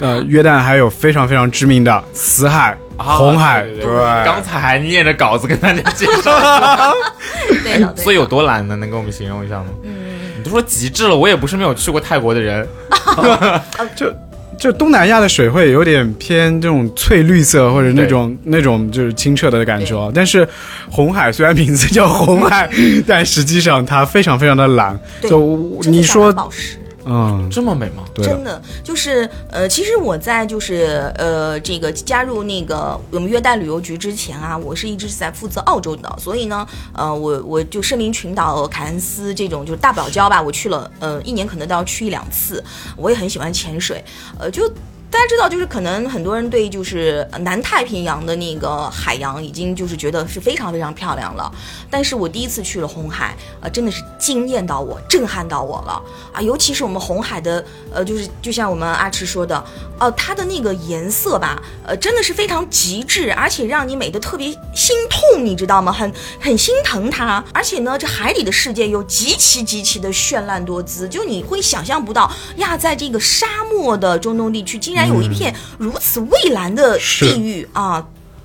呃，约旦还有非常非常知名的死海、啊红海，对对对刚才还念着稿子跟大家介绍。*laughs* 所以有多懒呢？能跟我们形容一下吗？嗯，你都说极致了，我也不是没有去过泰国的人。*laughs* 就就东南亚的水会有点偏这种翠绿色或者那种那种就是清澈的感受，但是红海虽然名字叫红海，*laughs* 但实际上它非常非常的蓝。就你说。嗯，这么美吗？对真的，就是呃，其实我在就是呃这个加入那个我们约旦旅游局之前啊，我是一直是在负责澳洲的，所以呢，呃，我我就圣灵群岛、凯恩斯这种就是大堡礁吧，我去了，呃，一年可能都要去一两次。我也很喜欢潜水，呃，就。大家知道，就是可能很多人对就是南太平洋的那个海洋已经就是觉得是非常非常漂亮了，但是我第一次去了红海，呃，真的是惊艳到我，震撼到我了啊！尤其是我们红海的，呃，就是就像我们阿赤说的，哦、它的那个颜色吧，呃，真的是非常极致，而且让你美得特别心痛，你知道吗？很很心疼它，而且呢，这海里的世界又极其极其的绚烂多姿，就你会想象不到呀，在这个沙漠的中东地区，竟然有一片如此蔚蓝的地域啊！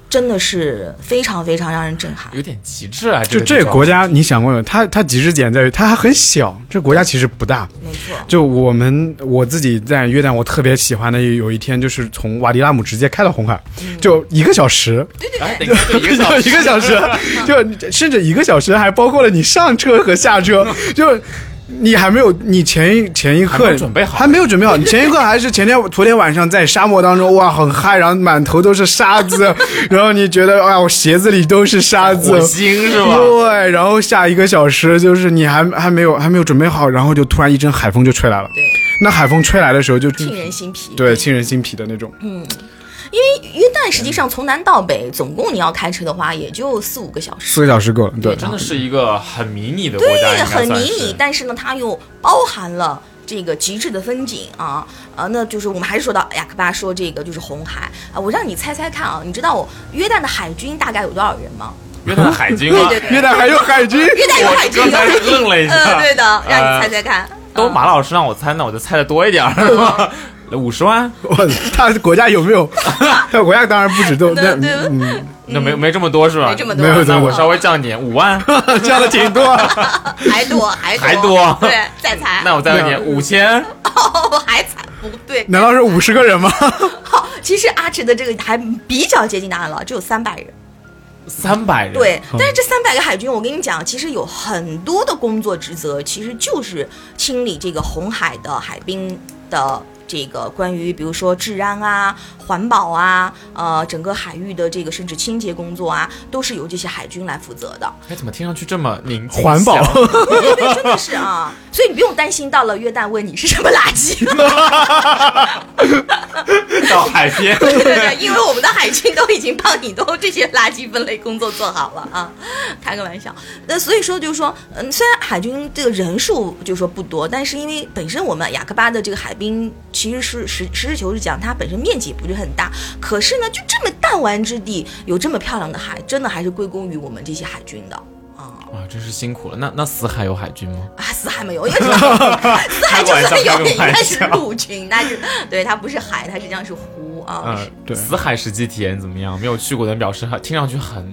真的是非常非常让人震撼。有点极致啊！就这个国家，你想过没有？它它极致点在于它还很小，这国家其实不大。没错，就我们我自己在约旦，我特别喜欢的有一天就是从瓦迪拉姆直接开到红海，就一个小时，哎，等一下，就一个小时，*laughs* 一个小时，就甚至一个小时还包括了你上车和下车，就。你还没有，你前一前一刻还没有准备好还没有准备好。你前一刻还是前天昨天晚上在沙漠当中，哇，很嗨，然后满头都是沙子，*laughs* 然后你觉得，哎呀，我鞋子里都是沙子，火星是吧？对，然后下一个小时就是你还还没有还没有准备好，然后就突然一阵海风就吹来了。对，那海风吹来的时候就沁人心脾。对沁人心脾的那种。因为约旦实际上从南到北，总共你要开车的话，也就四五个小时。四个小时够了，对，真的是一个很迷你的国家，对，很迷你，但是呢，它又包含了这个极致的风景啊，呃，那就是我们还是说到雅克巴说这个就是红海啊，我让你猜猜看啊，你知道我约旦的海军大概有多少人吗？约旦海军 *laughs* 吗？对对约旦还有海军，约旦有海军，我刚才愣了一下 *laughs* 呃，对的，让呃你猜猜看。都马老师让我猜，那我就猜的多一点儿。五十万？*laughs* 我他国家有没有？*laughs* 他国家当然不止这，那对对嗯，那没没这么多是吧？没这么多那我稍微降一点，五万。这样的挺 *laughs* 多。还多，还还多对，再裁。那我再问你，五千？哦，还裁不对。难道是五十个人吗？好，其实阿驰的这个还比较接近答案了，只有三百人。三百人？对，但是这三百个海军，我跟你讲，其实有很多的工作职责，其实就是清理这个红海的海滨的。这个关于比如说治安啊、环保啊、呃整个海域的这个甚至清洁工作啊，都是由这些海军来负责的。哎，怎么听上去这么宁静环保祥对对，真的是啊，*laughs* 所以你不用担心到了约旦问你是什么垃圾。到海边？对对对，因为我们的海军都已经帮你都这些垃圾分类工作做好了啊，开个玩笑。那所以说就是说，嗯，虽然海军这个人数就是说不多，但是因为本身我们雅克巴的这个海滨其实是实实事求是讲，它本身面积也不是很大，可是呢，就这么弹丸之地有这么漂亮的海，真的还是归功于我们这些海军的。啊哇，真是辛苦了。那那死海有海军吗？啊，死海没有，因为 *laughs* 死海就算有，应该是陆军，但是对它不是海，它实际上是湖啊。嗯，对死海实际体验怎么样？没有去过的人表示，听上去很。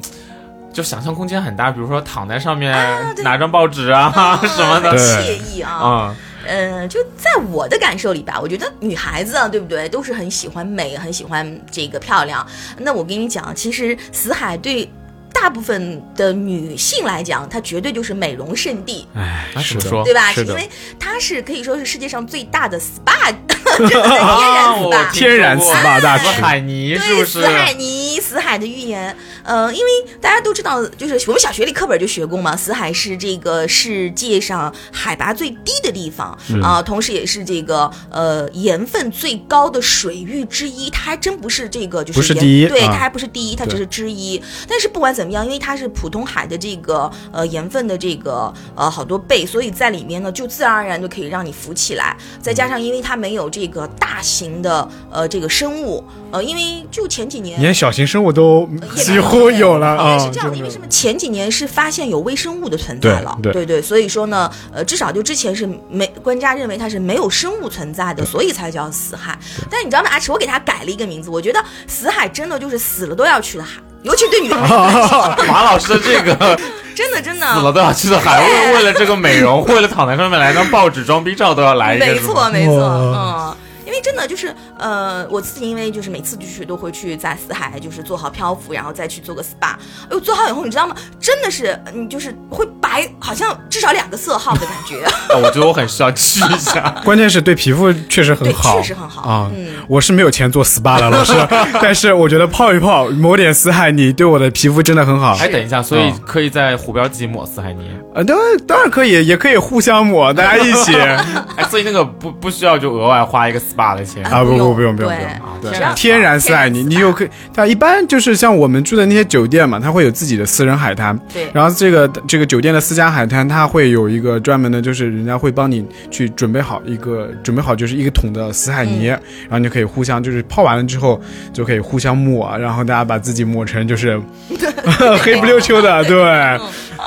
就想象空间很大，比如说躺在上面、啊拿张报纸啊、*laughs* 什么的惬意啊。啊、嗯，就在我的感受里吧，我觉得女孩子啊，对不对，都是很喜欢美，很喜欢这个漂亮。那我跟你讲，其实死海对大部分的女性来讲，它绝对就是美容圣地。哎，是说？对吧？是因为它是可以说是世界上最大的 SPA，*laughs* *laughs* 天然 SPA。天然 SPA 大死使海泥是不对，是？死海泥、死海的预言，呃，因为大家都知道，就是我们小学里课本就学过嘛，死海是这个世界上海拔最低的地方啊、同时也是这个呃盐分最高的水域之一，它还真不是这个就是盐不是第一对，啊它还不是第一，它只是之一。但是不管怎么样，因为它是普通海的这个呃盐分的这个呃好多倍，所以在里面呢就自然而然就可以让你浮起来。再加上因为它没有这个大型的呃这个生物，呃，因为就前几年。连小型生物都也几乎有了啊！是这样的，因为什么？前几年是发现有微生物的存在了，对对对所以说呢，呃，至少就之前是没专家认为它是没有生物存在的，所以才叫死海。但是你知道吗，阿驰，我给它改了一个名字，我觉得死海真的就是死了都要去的海，尤其对女孩子，*laughs* 马老师的这个真的真的死了都要去的海，为为了这个美容，为了躺在上面来张报纸装逼照都要来一个，没错没错，嗯。因为真的就是，呃，我自己因为就是每次就是都会去在死海就是做好漂浮，然后再去做个 SPA。哎呦，做好以后你知道吗？真的是你就是会白，好像至少两个色号的感觉。*laughs* 啊我觉得我很需要去一下。*laughs* 关键是对皮肤确实很好，确实很好啊。嗯我是没有钱做 SPA 了老师，*laughs* 但是我觉得泡一泡，抹点死海泥对我的皮肤真的很好。哎，等一下，所以可以在虎标自己抹死海泥。呃，当然当然可以，也可以互相抹，大家一起哎，所以那个不不需要就额外花一个 SPA 的钱。啊！不不不用不用不用，对天然死海泥，你就可以。它一般就是像我们住的那些酒店嘛，它会有自己的私人海滩。对然后这个这个酒店的私家海滩，它会有一个专门的，就是人家会帮你去准备好一个准备好就是一个桶的死海泥，然后你就可以互相就是泡完了之后就可以互相抹，然后大家把自己抹成就是 *laughs* *laughs* 黑不溜秋的，对。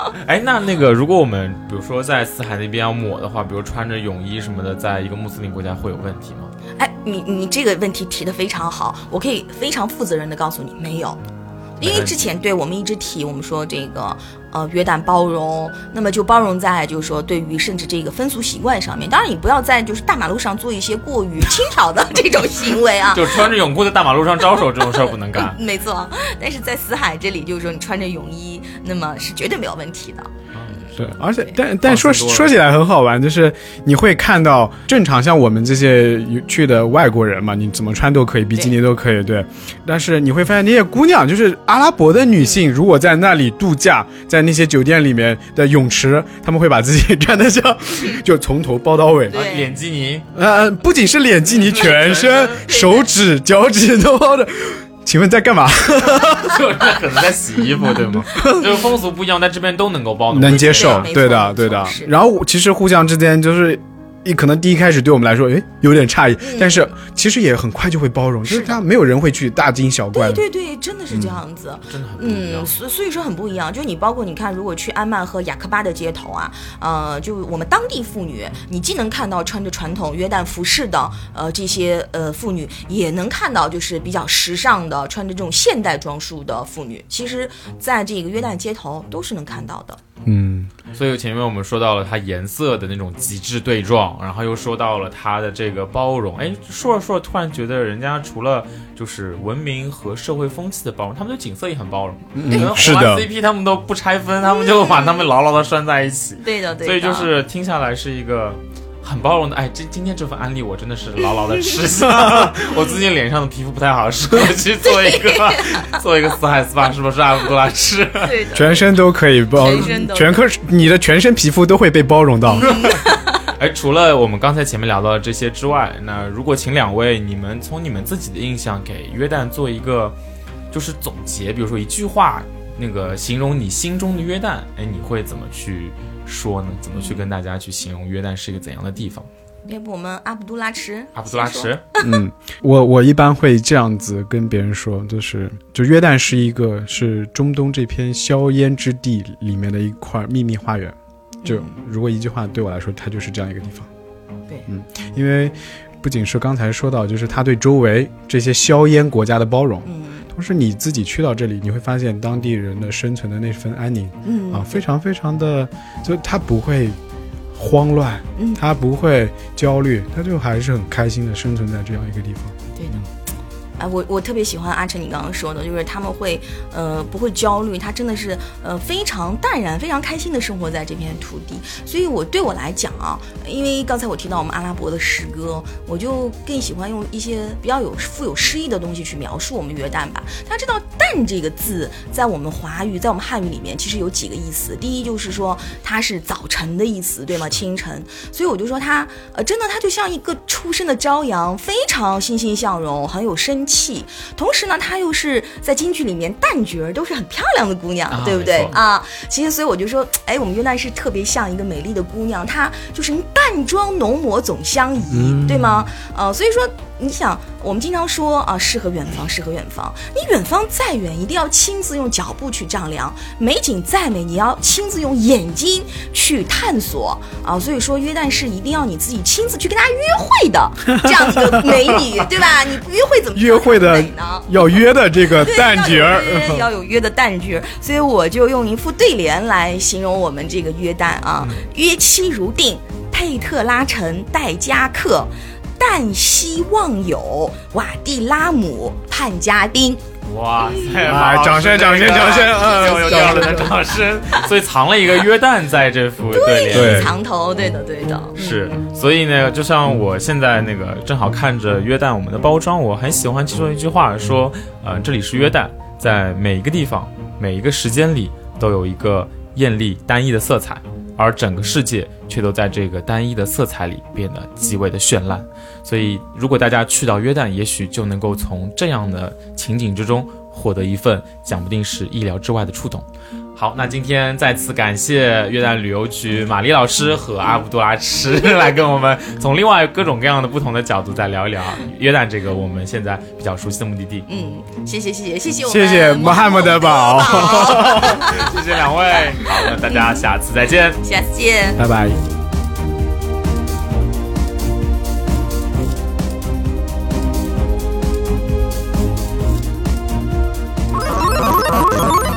*laughs* 哎，那那个，如果我们比如说在死海那边要抹的话，比如穿着泳衣什么的，在一个穆斯林国家会有问题吗？哎，你你这个问题提的非常好，我可以非常负责任的告诉你，没有。因为之前对我们一直提，我们说这个呃约旦包容，那么就包容在就是说对于甚至这个风俗习惯上面。当然你不要在就是大马路上做一些过于轻佻的这种行为啊。*laughs* 就穿着泳裤在大马路上招手这种事儿不能干。*laughs* 没错，但是在死海这里，就是说你穿着泳衣，那么是绝对没有问题的。对，而且但但说说起来很好玩，就是你会看到正常像我们这些去的外国人嘛，你怎么穿都可以，比基尼都可以，对。但是你会发现那些姑娘，就是阿拉伯的女性，如果在那里度假，在那些酒店里面的泳池，他们会把自己 *laughs* 穿的像，就从头包到尾。脸基尼，呃，不仅是脸基尼，全身、手指、脚趾都包着。请问在干嘛？*laughs* 就是可能在洗衣服，对吗？*laughs* 就是风俗不一样，在这边都能够包容，能接受，对的，对的。然后其实互相之间就是。可能第一开始对我们来说，哎，有点诧异，嗯但是其实也很快就会包容，就是他没有人会去大惊小怪的。对对对，真的是这样子。嗯，。所所以说很不一样。就你包括你看，如果去安曼和雅克巴的街头啊，呃，就我们当地妇女，你既能看到穿着传统约旦服饰的呃这些呃妇女，也能看到就是比较时尚的穿着这种现代装束的妇女。其实，在这个约旦街头都是能看到的。嗯，所以前面我们说到了它颜色的那种极致对撞，然后又说到了它的这个包容。哎，说着说着，突然觉得人家除了就是文明和社会风气的包容，他们对景色也很包容。可能红是的 CP 他们都不拆分，他们就把他们牢牢的拴在一起。对的，对的。所以就是听下来是一个很包容的。哎，今今天这份安利我真的是牢牢的吃下。*laughs* 我最近脸上的皮肤不太好，适合去做一个 *laughs* 做一个四海 SPA，是不是啊布杜拉吃？对的。全身都可以包全身，都全科你的全身皮肤都会被包容到。*laughs* 哎，除了我们刚才前面聊到的这些之外，那如果请两位，你们从你们自己的印象给约旦做一个就是总结，比如说一句话，那个形容你心中的约旦，哎，你会怎么去说呢？怎么去跟大家去形容约旦是一个怎样的地方？要不我们阿卜杜拉池，阿卜杜拉先说什，*laughs* 嗯，我我一般会这样子跟别人说，就是就约旦是一个是中东这片硝烟之地里面的一块秘密花园。就如果一句话对我来说，它就是这样一个地方。对嗯，因为不仅是刚才说到，就是他对周围这些硝烟国家的包容，嗯同时你自己去到这里，你会发现当地人的生存的那份安宁嗯啊，非常非常的，就他不会慌乱，嗯他不会焦虑，他就还是很开心的生存在这样一个地方。对的。哎，我我特别喜欢阿成你刚刚说的，就是他们会呃不会焦虑，他真的是呃非常淡然、非常开心的生活在这片土地。所以我对我来讲啊，因为刚才我提到我们阿拉伯的诗歌，我就更喜欢用一些比较有富有诗意的东西去描述我们约旦吧。大家知道“旦”这个字在我们华语、在我们汉语里面其实有几个意思。第一就是说它是早晨的意思，对吗？清晨。所以我就说它呃真的它就像一个初升的朝阳，非常欣欣向荣，很有生气。同时呢，她又是在京剧里面旦角儿都是很漂亮的姑娘，啊对不对啊？其实所以我就说，哎，我们约旦是特别像一个美丽的姑娘，她就是淡妆浓抹总相宜，对吗？呃，所以说你想，我们经常说啊，诗和远方，诗和远方。你远方再远，一定要亲自用脚步去丈量；美景再美，你要亲自用眼睛去探索啊。所以说，约旦是一定要你自己亲自去跟他约会的 *laughs* 这样一个美女，对吧？你不约会怎么 *laughs* 约会的美呢？要约的这个 *laughs* 对旦角儿，要有约的旦角儿，所以我就用一副对联来形容我们这个约旦啊：约期如定，佩特拉城待加克，旦夕望友，瓦蒂拉姆盼加丁。哇塞！哎马老师掌声掌声掌声嗯有有第二轮的掌声，所以藏了一个约旦在这副对联里。对藏头，对的，对的，是，所以呢，就像我现在那个正好看着约旦我们的包装，我很喜欢其中一句话说，呃，这里是约旦，在每一个地方、每一个时间里都有一个艳丽单一的色彩，而整个世界却都在这个单一的色彩里变得极为的绚烂。所以，如果大家去到约旦，也许就能够从这样的情景之中获得一份讲不定是意料之外的触动。好，那今天再次感谢约旦旅游局玛丽老师和阿卜杜拉吃来跟我们从另外各种各样的不同的角度再聊一聊约旦这个我们现在比较熟悉的目的地。嗯，谢谢，谢谢，谢谢我们谢谢穆罕默德堡谢谢两位，好，那大家下次再见。下次见。拜拜。